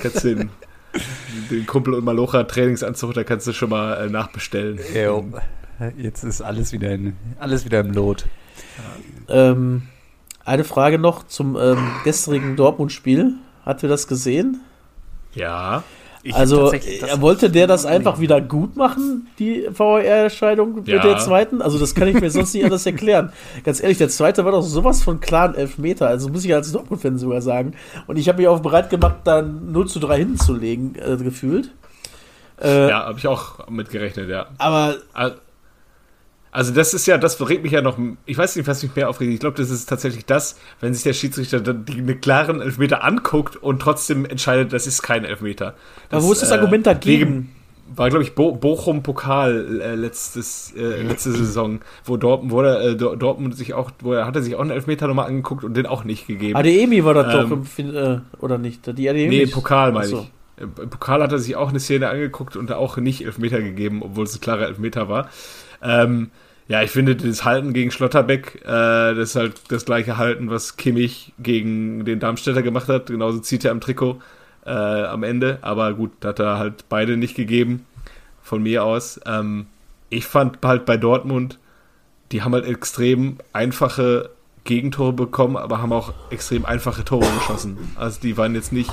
Kannst den, den Kumpel und Malocha Trainingsanzug, da kannst du schon mal äh, nachbestellen. Jo. Jetzt ist alles wieder, in, alles wieder im Lot. Ähm, eine Frage noch zum ähm, gestrigen Dortmund-Spiel. Habt ihr das gesehen? Ja. Ich also, äh, wollte der das einfach wieder gut machen, die VR-Erscheinung mit Ja. der zweiten? Also, das kann ich mir sonst nicht anders erklären. Ganz ehrlich, der zweite war doch sowas von klaren Elfmeter. Also, muss ich als Dortmund-Fan sogar sagen. Und ich habe mich auch bereit gemacht, dann 0 zu 3 hinzulegen, äh, gefühlt. Äh, Ja, habe ich auch mitgerechnet, ja. Aber Al- Also das ist ja, das regt mich ja noch, ich weiß nicht, was mich mehr aufregt. Ich glaube, das ist tatsächlich das, wenn sich der Schiedsrichter dann die, einen klaren Elfmeter anguckt und trotzdem entscheidet, das ist kein Elfmeter. aber wo ist das Argument dagegen? War, glaube ich, Bo Bochum Pokal äh, letztes, äh, letzte Saison, wo Dortmund, wo der, äh, Dor- Dortmund sich auch, wo er hat er sich auch einen Elfmeter nochmal angeguckt und den auch nicht gegeben. ADEMI war das Ähm, doch, äh, oder nicht? Die ADEMI Nee, im Pokal meine Achso. ich. Im im Pokal hat er sich auch eine Szene angeguckt und da auch nicht Elfmeter gegeben, obwohl es ein klarer Elfmeter war. Ähm, ja, ich finde das Halten gegen Schlotterbeck, äh, das ist halt das gleiche Halten, was Kimmich gegen den Darmstädter gemacht hat. Genauso zieht er am Trikot äh, am Ende. Aber gut, hat er halt beide nicht gegeben, von mir aus. Ähm, ich fand halt bei Dortmund, die haben halt extrem einfache Gegentore bekommen, aber haben auch extrem einfache Tore geschossen. Also die waren jetzt nicht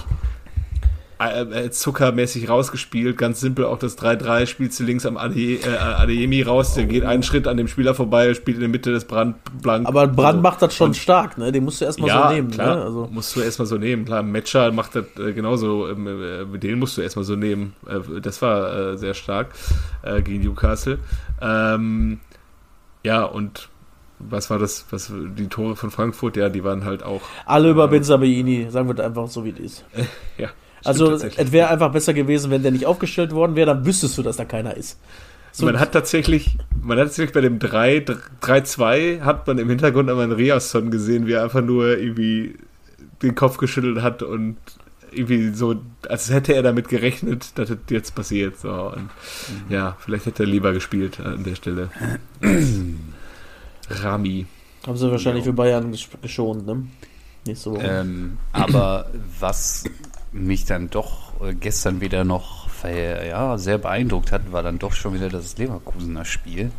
zuckermäßig rausgespielt. Ganz simpel auch das 3-3 spielst du links am Ade, äh, Adeyemi raus, der geht einen Schritt an dem Spieler vorbei, spielt in der Mitte des Brand blank. Aber Brand Also, macht das schon stark, ne? Den musst du erstmal ja, so nehmen, klar, ne? Also, musst du erstmal so nehmen. Klar, Matcher macht das äh, genauso, ähm, äh, den musst du erstmal so nehmen. Äh, das war äh, sehr stark äh, gegen Newcastle. Ähm, ja, und was war das, was die Tore von Frankfurt, ja, die waren halt auch, alle über Benzabaini, sagen wir das einfach so, wie es ist. ja. Also, es wäre einfach besser gewesen, wenn der nicht aufgestellt worden wäre, dann wüsstest du, dass da keiner ist. So, man hat tatsächlich, man hat tatsächlich bei dem 3 3-2 hat man im Hintergrund aber einen Riasson gesehen, wie er einfach nur irgendwie den Kopf geschüttelt hat und irgendwie so, als hätte er damit gerechnet, dass das jetzt passiert. So. Und ja, vielleicht hätte er lieber gespielt an der Stelle. Rami. haben sie wahrscheinlich für Bayern gesch- geschont, ne? Nächste Woche. Ähm, aber was mich dann doch äh, gestern wieder noch ja, sehr beeindruckt hat, war dann doch schon wieder das Leverkusener Spiel.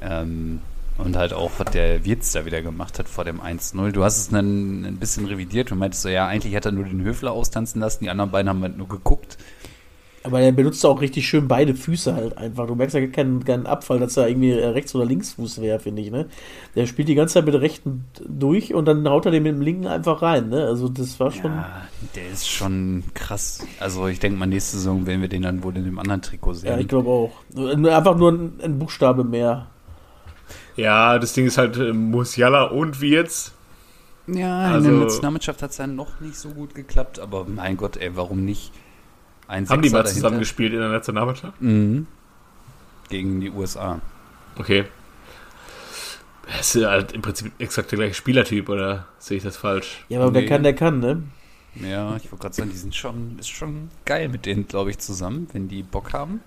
Ähm, und halt auch, was der Wirtz da wieder gemacht hat vor dem 1-0. Du hast es dann ein bisschen revidiert und meintest so, ja, eigentlich hat er nur den Höfler austanzen lassen, die anderen beiden haben halt nur geguckt. Aber er benutzt auch richtig schön beide Füße halt einfach. Du merkst ja keinen, keinen Abfall, dass er irgendwie Rechts- oder Linksfuß wäre, finde ich, ne? Der spielt die ganze Zeit mit der rechten durch und dann haut er den mit dem linken einfach rein, ne? Also das war schon. Ja, der ist schon krass. Also ich denke mal, nächste Saison werden wir den dann wohl in dem anderen Trikot sehen. Ja, ich glaube auch. Nur- Einfach nur ein, ein Buchstabe mehr. Ja, das Ding ist halt äh, Musiala und Wirtz. Ja, Also- in der Nationalmannschaft hat es ja noch nicht so gut geklappt, aber mein Gott, ey, warum nicht? Ein Haben die mal dahinter. zusammen gespielt in der Nationalmannschaft? Mhm. Gegen die USA. Okay. Das ist halt im Prinzip exakt der gleiche Spielertyp, oder sehe ich das falsch? Ja, aber wer Nee. kann, der kann, ne? Ja, ich wollte gerade sagen, die sind schon, ist schon geil mit denen, glaube ich, zusammen, wenn die Bock haben.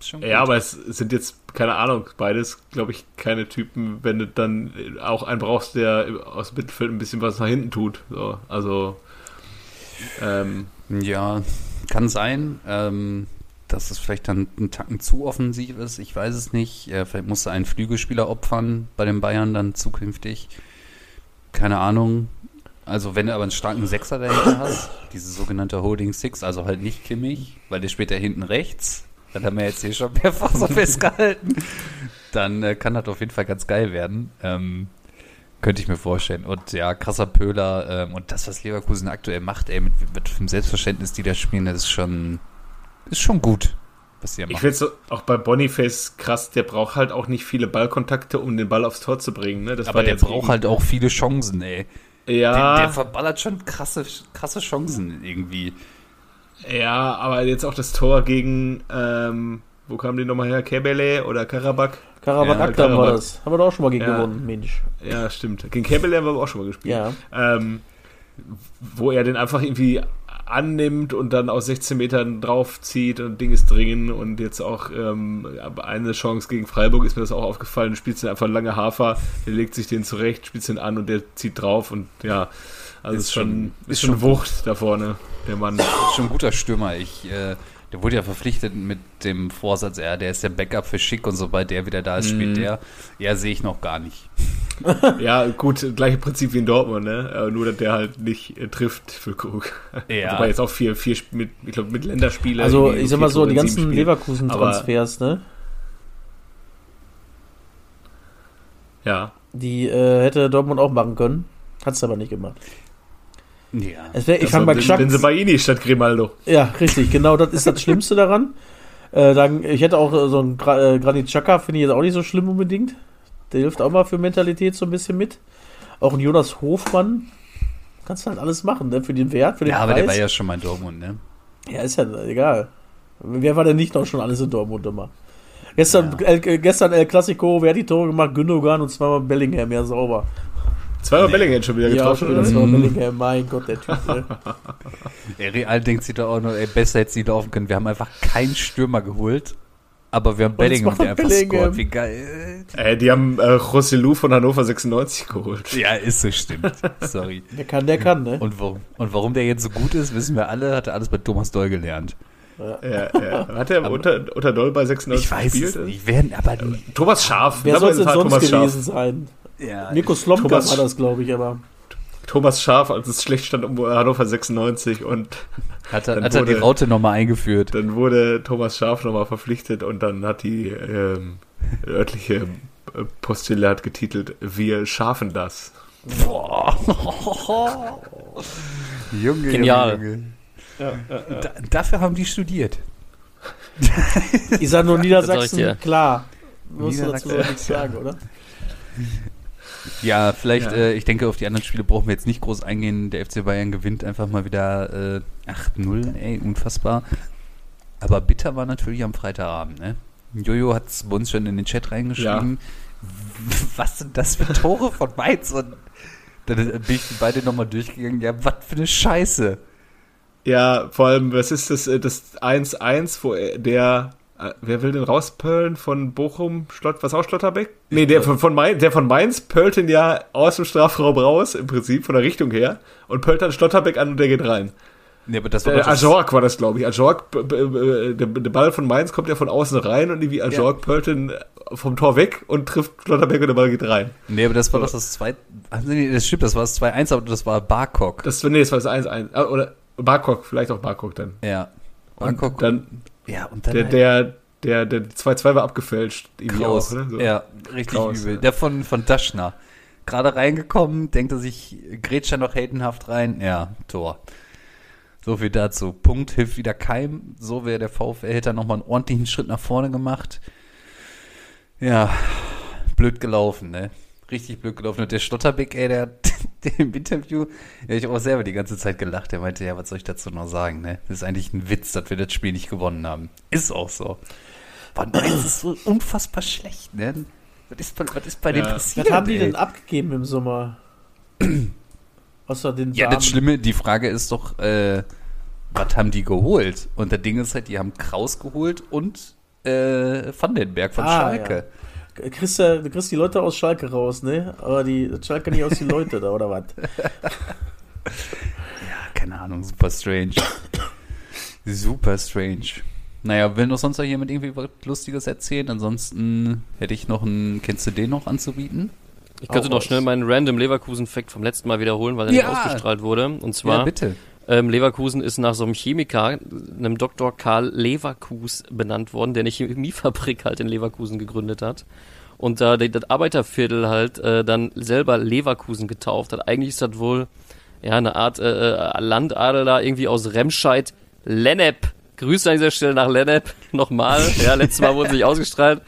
Ist schon Ja, gut. aber es sind jetzt, keine Ahnung, beides, glaube ich, keine Typen, wenn du dann auch einen brauchst, der aus dem Mittelfeld ein bisschen was nach hinten tut. So, also, ähm, Ja, kann sein, ähm, dass es vielleicht dann einen Tacken zu offensiv ist. Ich weiß es nicht. Äh, vielleicht musste ein Flügelspieler opfern bei den Bayern dann zukünftig. Keine Ahnung. Also wenn du aber einen starken Sechser dahinter hast, diese sogenannte Holding Six, also halt nicht Kimmich, weil der spielt ja hinten rechts. Das haben wir jetzt hier schon mehrfach so festgehalten. Dann äh, kann das auf jeden Fall ganz geil werden. Ähm, Könnte ich mir vorstellen. Und ja, krasser Pöhler. Ähm, und das, was Leverkusen aktuell macht, ey, mit, mit dem Selbstverständnis, die da spielen, das ist schon, ist schon gut, was sie da Ich machen. finde es auch bei Boniface krass, der braucht halt auch nicht viele Ballkontakte, um den Ball aufs Tor zu bringen. Ne? Aber der braucht halt auch viele Chancen, ey. Ja, Der, der verballert schon krasse, krasse Chancen irgendwie. ja, aber jetzt auch das Tor gegen, ähm, wo kam die nochmal her? Kebele oder Karabakh? Karabakh Ja, Akdam war das. Haben wir da auch schon mal gegen Ja. gewonnen, Mensch. Ja, stimmt. Gegen Kebele haben wir auch schon mal gespielt. Ja. ähm, wo er den einfach irgendwie annimmt und dann aus 16 Metern draufzieht und Ding ist dringend und jetzt auch ähm, eine Chance gegen Freiburg ist mir das auch aufgefallen, du spielst den einfach lange Hafer, der legt sich den zurecht, spielst den an und der zieht drauf und ja, also Ist ist, schon, ist schon Wucht da vorne, der Mann. Ist schon ein guter Stürmer. Ich, äh, der wurde ja verpflichtet mit dem Vorsatz, ja, der ist der Backup für Schick und sobald der wieder da ist, spielt Mhm. der. Ja, sehe ich noch gar nicht. Ja, gut, gleiche Prinzip wie in Dortmund, ne? Äh, Nur, dass der halt nicht äh, trifft für Krug. Ja. Wobei jetzt auch vier, vier mit, ich glaube, mit Länderspiele. Also, ich sag mal so, die ganzen. Leverkusen-Transfers, ne? Ja. Die äh, hätte Dortmund auch machen können. Hat's aber nicht gemacht. Ja. Es wär, ich Das fand war bei Ben- Chuck. Benzemaini statt Grimaldo. Ja, richtig, genau, das ist das Schlimmste daran. Äh, dann, ich hätte auch äh, so ein Gra äh, Granit Xhaka, finde ich jetzt auch nicht so schlimm unbedingt. Der hilft auch mal für Mentalität so ein bisschen mit. Auch ein Jonas Hofmann. Kannst halt alles machen, ne? Für den Wert, für den Ja, aber Preis. der war ja schon mal in Dortmund, ne? Ja, ist ja egal. Wer war denn nicht noch schon alles in Dortmund immer? Gestern, El, äh, gestern El Clasico, wer hat die Tore gemacht? Gündogan und zweimal Bellingham, ja sauber. Zweimal Bellingham schon wieder Ja, getroffen. schon wieder oder? zweimal Mhm. Bellingham, mein Gott, der Typ. ne? Real denkt sich da auch nur, ey, besser hätte sie laufen können. Wir haben einfach keinen Stürmer geholt, aber wir haben Bellingham, er der einfach Bellingham. scored. Wie geil. Äh, die haben äh, Rossellou von Hannover 96 geholt. Ja, ist so, stimmt. Sorry. Der kann, der kann, ne? Und warum, und warum der jetzt so gut ist, wissen wir alle, hat er alles bei Thomas Doll gelernt. Ja, ja. Hat er unter, unter Doll bei 96 Ich weiß gespielt? es nicht. Werden aber Thomas Scharf. Wer soll denn war sonst Thomas gewesen Scharf. sein? Ja, Nico Slomka Thomas- war das, glaube ich, aber. Thomas Scharf, als es schlecht stand um Hannover 96 und hat er, dann hat er die wurde- Raute nochmal eingeführt. dann wurde Thomas Scharf nochmal verpflichtet und dann hat die ähm, örtliche äh, Postille hat getitelt, wir schaffen das. Junge, Genial. Junge, Junge. Da, dafür haben die studiert. Ich sag nur Niedersachsen, klar. Musst du dazu nichts sagen, oder? Ja, vielleicht, Ja. Äh, ich denke, auf die anderen Spiele brauchen wir jetzt nicht groß eingehen. Der FC Bayern gewinnt einfach mal wieder äh, 8-0, ey, unfassbar. Aber bitter war natürlich am Freitagabend, ne? Jojo hat es bei uns schon in den Chat reingeschrieben. Was sind das für Tore von Mainz? Und dann bin ich beide nochmal durchgegangen. Ja, was für eine Scheiße. Ja, vor allem, was ist das, äh, das 1-1, wo er- der, äh, wer will denn rauspöllen von Bochum, Schlott, was auch Schlotterbeck? Nee, der von, von Mainz, der von Mainz pöllt ihn ja aus dem Strafraum raus, im Prinzip, von der Richtung her, und pöllt dann Schlotterbeck an und der geht rein. Nee, aber das war das, Ajork war das, glaube ich. Ajork, der, der Ball von Mainz kommt ja von außen rein und irgendwie Ajork pöllt ihn vom Tor weg und trifft Schlotterbeck und der Ball geht rein. Nee, aber das war doch das zweite. Ach, nee, das stimmt, das war das 2-1, aber das war Barkok. Das, nee, das war das 1-1. Ah, Oder Barkok, vielleicht auch Barkok dann. Ja. Und Barkok. dann, ja, und dann der, halt der, der, der 2-2 war abgefälscht. Irgendwie Kraus. auch, ne? So. Ja, richtig Kraus, übel. ja. Der von, von Daschner. Gerade reingekommen, denkt er sich, grätscht er noch heldenhaft rein. Ja, Tor. So viel dazu. Punkt hilft wieder keim. So wäre der VfL, hätte nochmal einen ordentlichen Schritt nach vorne gemacht. Ja, blöd gelaufen, ne? Richtig blöd gelaufen. Und der Schlotterbeck, ey, der hat im Interview, ja, ich habe auch selber die ganze Zeit gelacht. Der meinte, ja, was soll ich dazu noch sagen, ne? Das ist eigentlich ein Witz, dass wir das Spiel nicht gewonnen haben. Ist auch so. Mainz ist so unfassbar schlecht, ne? Was ist, bei- was ist bei Ja. denen passiert? Was haben die ey? denn abgegeben im Sommer? Außer den Ja, Damen. das Schlimme, die Frage ist doch, äh, was haben die geholt? Und das Ding ist halt, die haben Kraus geholt und äh, Vandenberg von Ah, Schalke. Kriegst du, du kriegst die Leute aus Schalke raus, ne? Aber die Schalke nicht aus die Leute da, oder was? Ja, keine Ahnung, super strange. super strange. Naja, will noch sonst noch jemand irgendwie was Lustiges erzählen? Ansonsten hätte ich noch einen, kennst du den noch anzubieten? Ich könnte noch schnell meinen random Leverkusen-Fact vom letzten Mal wiederholen, weil er Ja. nicht ausgestrahlt wurde. Und Ja, zwar, bitte. ähm, Leverkusen ist nach so einem Chemiker, einem Dr. Karl Leverkus benannt worden, der eine Chemiefabrik halt in Leverkusen gegründet hat. Und da das Arbeiterviertel halt äh, dann selber Leverkusen getauft hat. Eigentlich ist das wohl ja eine Art äh, äh Landadel da irgendwie aus Remscheid. Lennep. Grüße an dieser Stelle nach Lennep nochmal. Ja, letztes Mal wurde sich ausgestrahlt.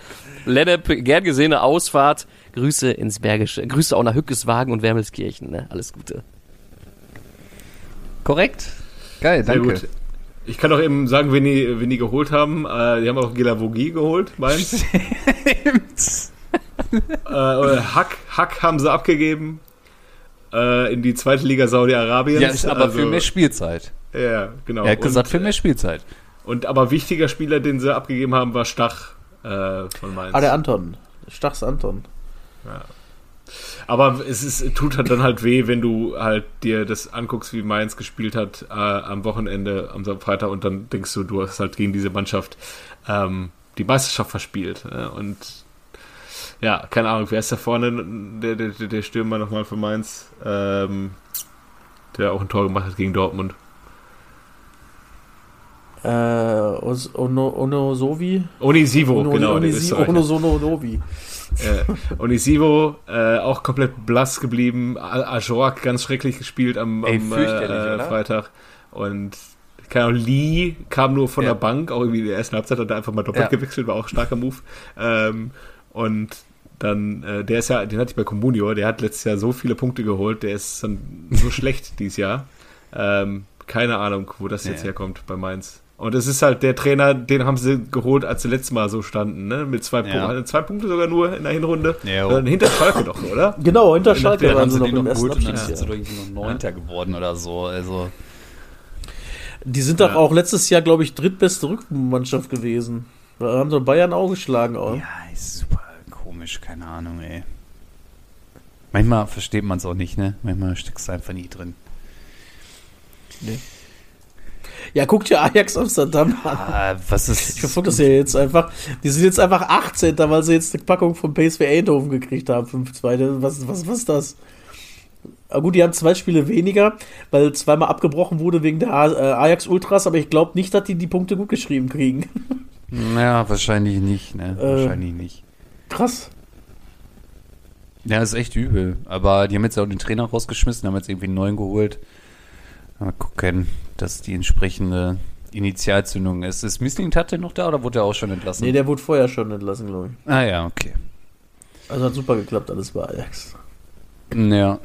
Lennep, gern gesehene Ausfahrt. Grüße ins Bergische. Grüße auch nach Hückeswagen und Wermelskirchen. Ne? Alles Gute. Korrekt. Geil, danke. Sehr gut. Ich kann auch eben sagen, wen die, wen die geholt haben. Äh, die haben auch Gelavogie geholt, Mainz. äh, Hack, Hack haben sie abgegeben äh, in die zweite Liga Saudi-Arabiens. Ja, aber also, für mehr Spielzeit. Ja, genau. Er hat gesagt, und, für mehr Spielzeit. Und aber wichtiger Spieler, den sie abgegeben haben, war Stach äh, von Mainz. Ah, der Anton. Stachs Anton. Ja. Aber es ist, tut halt dann halt weh, wenn du halt dir das anguckst, wie Mainz gespielt hat äh, am Wochenende, am Freitag, und dann denkst du, du hast halt gegen diese Mannschaft ähm, die Meisterschaft verspielt. Äh, und ja, keine Ahnung, wer ist da vorne, der, der, der Stürmer nochmal für Mainz, ähm, der auch ein Tor gemacht hat gegen Dortmund. Äh, Ono, Onosovi? Onisivo, Ono, genau. Onisi, Onosonovi. äh, Onisivo, äh, auch komplett blass geblieben. Ajork ganz schrecklich gespielt am, Ey, am äh, Freitag. Und keine Ahnung, Lee kam nur von ja. der Bank, auch irgendwie in der ersten Halbzeit hat er einfach mal doppelt ja. gewechselt, war auch ein starker Move. Ähm, und dann, äh, der ist ja, den hatte ich bei Comunio, der hat letztes Jahr so viele Punkte geholt, der ist dann so schlecht dieses Jahr. Ähm, keine Ahnung, wo das jetzt ja. herkommt bei Mainz. Und es ist halt der Trainer, den haben sie geholt, als sie letztes Mal so standen, ne? Mit zwei ja. Punkten. Zwei Punkte sogar nur in der Hinrunde. Ja, oh. Hinter Schalke doch, oder? Genau, hinter Schalke waren sie noch im ersten und dann sind sie doch irgendwie noch Neunter geworden oder so. Also. Die sind doch auch letztes Jahr, glaube ich, drittbeste Rückmannschaft gewesen. Da haben sie Bayern auch geschlagen. Auch. Ja, ist super komisch, keine Ahnung, ey. Manchmal versteht man es auch nicht, ne? Manchmal steckst du einfach nie drin. Nee. Ja, guck dir Ajax Amsterdam an. Ah, was ist. Ich verfolge das ja jetzt einfach. Die sind jetzt einfach 18. weil sie jetzt eine Packung von PSV Eindhoven gekriegt haben. 5-2. Was, was, was ist das? Aber gut, die haben zwei Spiele weniger, weil zweimal abgebrochen wurde wegen der äh, Ajax Ultras, aber ich glaube nicht, dass die die Punkte gut geschrieben kriegen. Naja, wahrscheinlich nicht, ne? Äh, wahrscheinlich nicht. Krass. Ja, ist echt übel. Aber die haben jetzt auch den Trainer rausgeschmissen, haben jetzt irgendwie einen neuen geholt. Mal gucken, dass die entsprechende Initialzündung ist. Ist Missling Tate noch da oder wurde er auch schon entlassen? Nee, der wurde vorher schon entlassen, glaube ich. Ah ja, okay. Also hat super geklappt alles bei Ajax. Ja.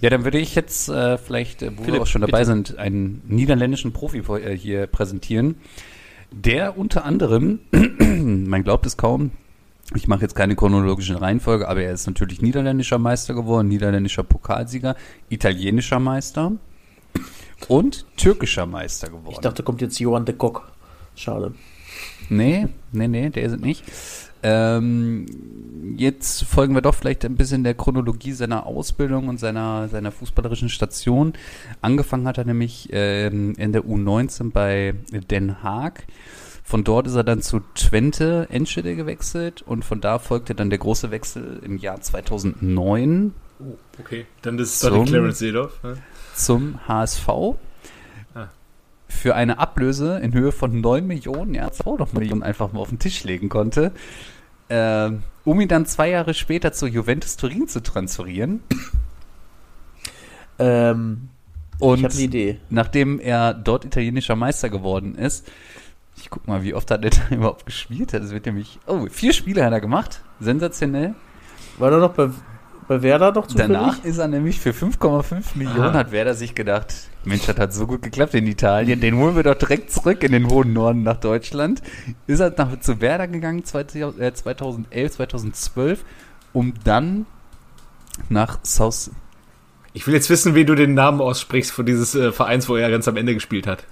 Ja, dann würde ich jetzt äh, vielleicht, äh, wo Philipp, wir auch schon dabei bitte. sind, einen niederländischen Profi äh, hier präsentieren, der unter anderem, man glaubt es kaum, ich mache jetzt keine chronologische Reihenfolge, aber er ist natürlich niederländischer Meister geworden, niederländischer Pokalsieger, italienischer Meister, und türkischer Meister geworden. Ich dachte, kommt jetzt Johann de Kock. Schade. Nee, nee, nee, der ist es nicht. Ähm, jetzt folgen wir doch vielleicht ein bisschen der Chronologie seiner Ausbildung und seiner, seiner fußballerischen Station. Angefangen hat er nämlich ähm, in der U19 bei Den Haag. Von dort ist er dann zu Twente Enschede gewechselt und von da folgte dann der große Wechsel im Jahr 2009. Oh, okay. Dann ist es Clarence Seedorf. Ne? zum HSV ah. für eine Ablöse in Höhe von 9 Millionen, ja, auch noch Millionen einfach mal auf den Tisch legen konnte, äh, um ihn dann zwei Jahre später zu Juventus Turin zu transferieren. Ähm, und ich habe eine Idee. Nachdem er dort italienischer Meister geworden ist, ich guck mal, wie oft hat er da überhaupt gespielt. Das wird nämlich, oh, vier Spiele hat er gemacht. Sensationell. War er noch bei bei Werder doch zufällig? Danach ist er nämlich für 5,5 Millionen, hat Werder sich gedacht, Mensch, das hat so gut geklappt in Italien, den holen wir doch direkt zurück in den hohen Norden nach Deutschland. Ist er nach, zu Werder gegangen 2011, 2012, um dann nach South... Ich will jetzt wissen, wie du den Namen aussprichst von dieses äh, Vereins, wo er ganz am Ende gespielt hat.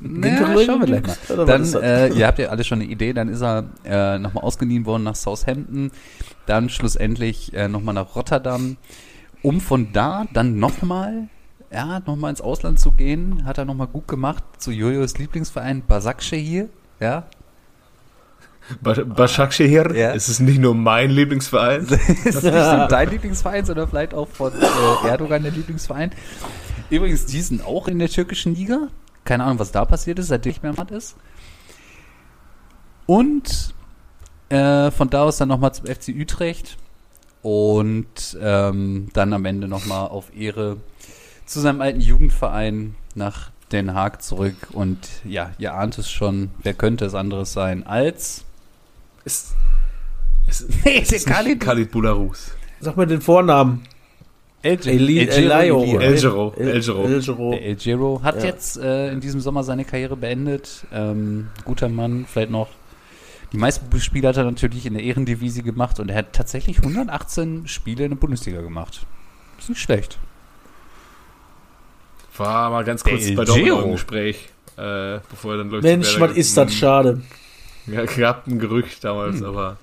Naja, schauen wir gleich mal. Dann, äh, ihr habt ja alle schon eine Idee, dann ist er äh, nochmal ausgeliehen worden nach Southampton, dann schlussendlich äh, nochmal nach Rotterdam, um von da dann nochmal, ja, nochmal ins Ausland zu gehen, hat er nochmal gut gemacht zu Jojos Lieblingsverein Basakşehir, ja. Başakşehir, ja. ist es nicht nur mein Lieblingsverein? ist nicht nur dein Lieblingsverein, sondern vielleicht auch von äh, Erdogan der Lieblingsverein. Übrigens, die sind auch in der türkischen Liga. Keine Ahnung, was da passiert ist, seitdem ich mehr matt ist. Und Äh, von da aus dann nochmal zum FC Utrecht und ähm, dann am Ende nochmal auf Ehre zu seinem alten Jugendverein nach Den Haag zurück. Und ja, ihr ahnt es schon, wer könnte es anderes sein als Ist, ist, Nee, ist es nicht Khalid Boularus. Sag mal den Vornamen. El Giro hat Ja. jetzt äh, in diesem Sommer seine Karriere beendet. Ähm, guter Mann, vielleicht noch. Die meisten Spiele hat er natürlich in der Ehrendivisie gemacht und er hat tatsächlich 118 Spiele in der Bundesliga gemacht. Ist nicht schlecht. War mal ganz kurz El bei Dortmund Giro. im Gespräch, äh, bevor er dann läuft. Mensch, was ist das schade. Ja, gab ein Gerücht damals, Hm. aber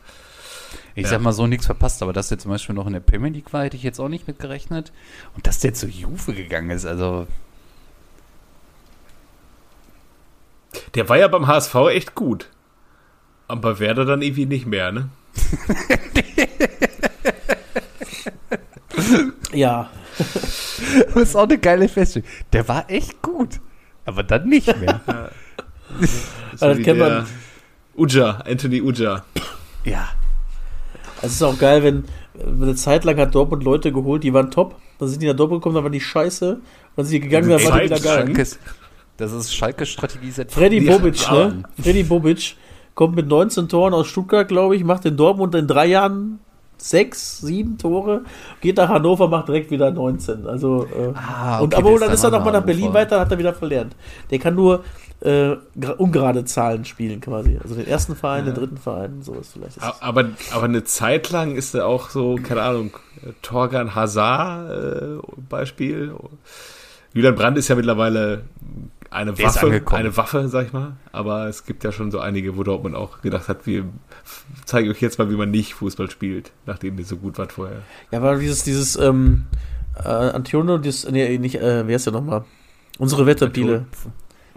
Ich Ja. sag mal so nichts verpasst, aber dass der zum Beispiel noch in der Premier League war, hätte ich jetzt auch nicht mitgerechnet. Und dass der zu Juve gegangen ist, also der war ja beim HSV echt gut. Aber Werder dann irgendwie nicht mehr, ne? Ja. das ist auch eine geile Feststellung. Der war echt gut, aber dann nicht mehr. So das wie kennt man. Uja, Anthony Uja. ja. Es ist auch geil, wenn, eine Zeit lang hat Dortmund Leute geholt, die waren top. Dann sind die nach Dortmund gekommen, dann waren die scheiße. Und dann sind die gegangen, dann waren die wieder geil. Schalkes, das ist Schalkes Strategie seit Freddy Bobic, ne? Freddy Bobic kommt mit 19 Toren aus Stuttgart, glaube ich, macht in Dortmund in drei Jahren sechs, sieben Tore, geht nach Hannover, macht direkt wieder 19. Also, äh, Ah, und okay, aber der dann ist er dann nochmal auch nach Berlin weiter, hat er wieder verlernt. Der kann nur äh, ungerade Zahlen spielen quasi. Also den ersten Verein, den dritten Verein, sowas vielleicht. Ist das. Aber, aber eine Zeit lang ist er auch so, keine Ahnung, Torgan Hazard äh, Beispiel. Julian Brandt ist ja mittlerweile eine Der Waffe, eine Waffe, sag ich mal. Aber es gibt ja schon so einige, wo Dortmund auch gedacht hat, wir zeigen euch jetzt mal, wie man nicht Fußball spielt, nachdem ihr so gut wart vorher. Ja, aber dieses, dieses, ähm, äh, Antonio, dieses, nee, nicht, äh, wer ist der nochmal? Unsere Wetterpiele.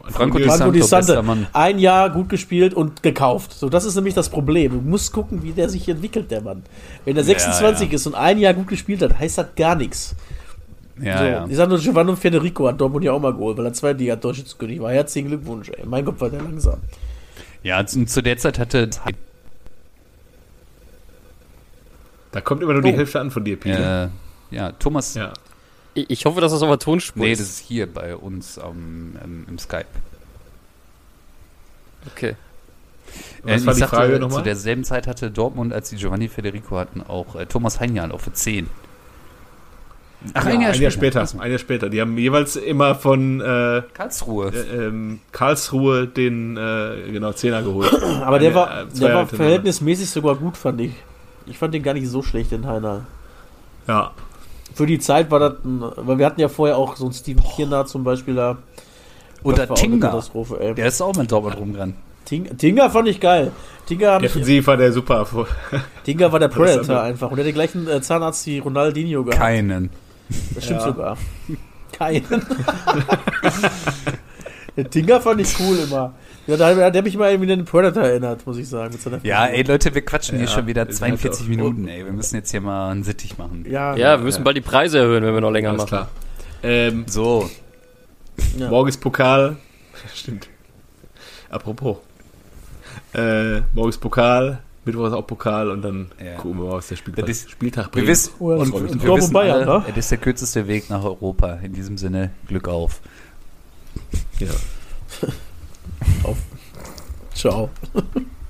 Franco Franco Di Sante. Ein Jahr gut gespielt und gekauft. So, das ist nämlich das Problem. Du musst gucken, wie der sich entwickelt, der Mann. Wenn er 26 ja. ist und ein Jahr gut gespielt hat, heißt das gar nichts. Ja, so, ja. Ich sag nur, Giovanni Federico hat Dortmund ja auch mal geholt, weil er zwei Liga Torschützenkönig war. Herzlichen Glückwunsch, ey. Mein Gott, war der langsam. ja, und zu der Zeit hatte Da kommt immer nur die Oh. Hälfte an von dir, Peter. äh, ja, Thomas. Ja. Ich ich hoffe, dass das aber Tonspur Nee, ist. das ist hier bei uns am, ähm, im Skype. okay. Was Äh, war ich die sagte, Frage Zu derselben Zeit hatte Dortmund, als sie Giovanni Federico hatten, auch äh, Thomas Heinjal auf für 10. Ach, ein Jahr später. Ein Jahr später. Die haben jeweils immer von äh, Karlsruhe. äh, ähm, Karlsruhe den äh, genau Zehner geholt. Aber der Eine, war, äh, der war verhältnismäßig sogar gut, fand ich. Ich fand den gar nicht so schlecht, den Heiner. Ja. Für die Zeit war das, ein, weil wir hatten ja vorher auch so einen Steven Kirner zum Beispiel da. Oder Tinga. Katastrophe, ey. Der ist auch mit Dortmund rumgerannt. Ting, Tinga fand ich geil. Tinga, Defensiv war der super. Tinga war der Predator einfach. Und der hat den gleichen äh, Zahnarzt wie Ronaldinho gehabt. Keinen. Das stimmt Ja. sogar. Keinen. der Tinga fand ich cool immer. Ja, da, der hat mich immer irgendwie an den Predator erinnert, muss ich sagen. Ja, ey Leute, wir quatschen hier Ja, schon wieder ist 42 halt Minuten, ey. Wir müssen jetzt hier mal einen Sittig machen. Ja, Ja, wir müssen bald die Preise erhöhen, wenn wir noch länger Alles machen. klar. Ähm, So, Ja. Morgen ist Pokal. Stimmt. Apropos. Äh, morgen ist Pokal. Mittwoch ist auch Pokal und dann Ja. gucken wir mal, was der Spieltag, Das ist- Spieltag wir bringt. wissen, Oh, das und, ist und wir Dortmund wissen Bayern, alle, ne? es ist der kürzeste Weg nach Europa. In diesem Sinne, Glück auf. Ja. Ciao.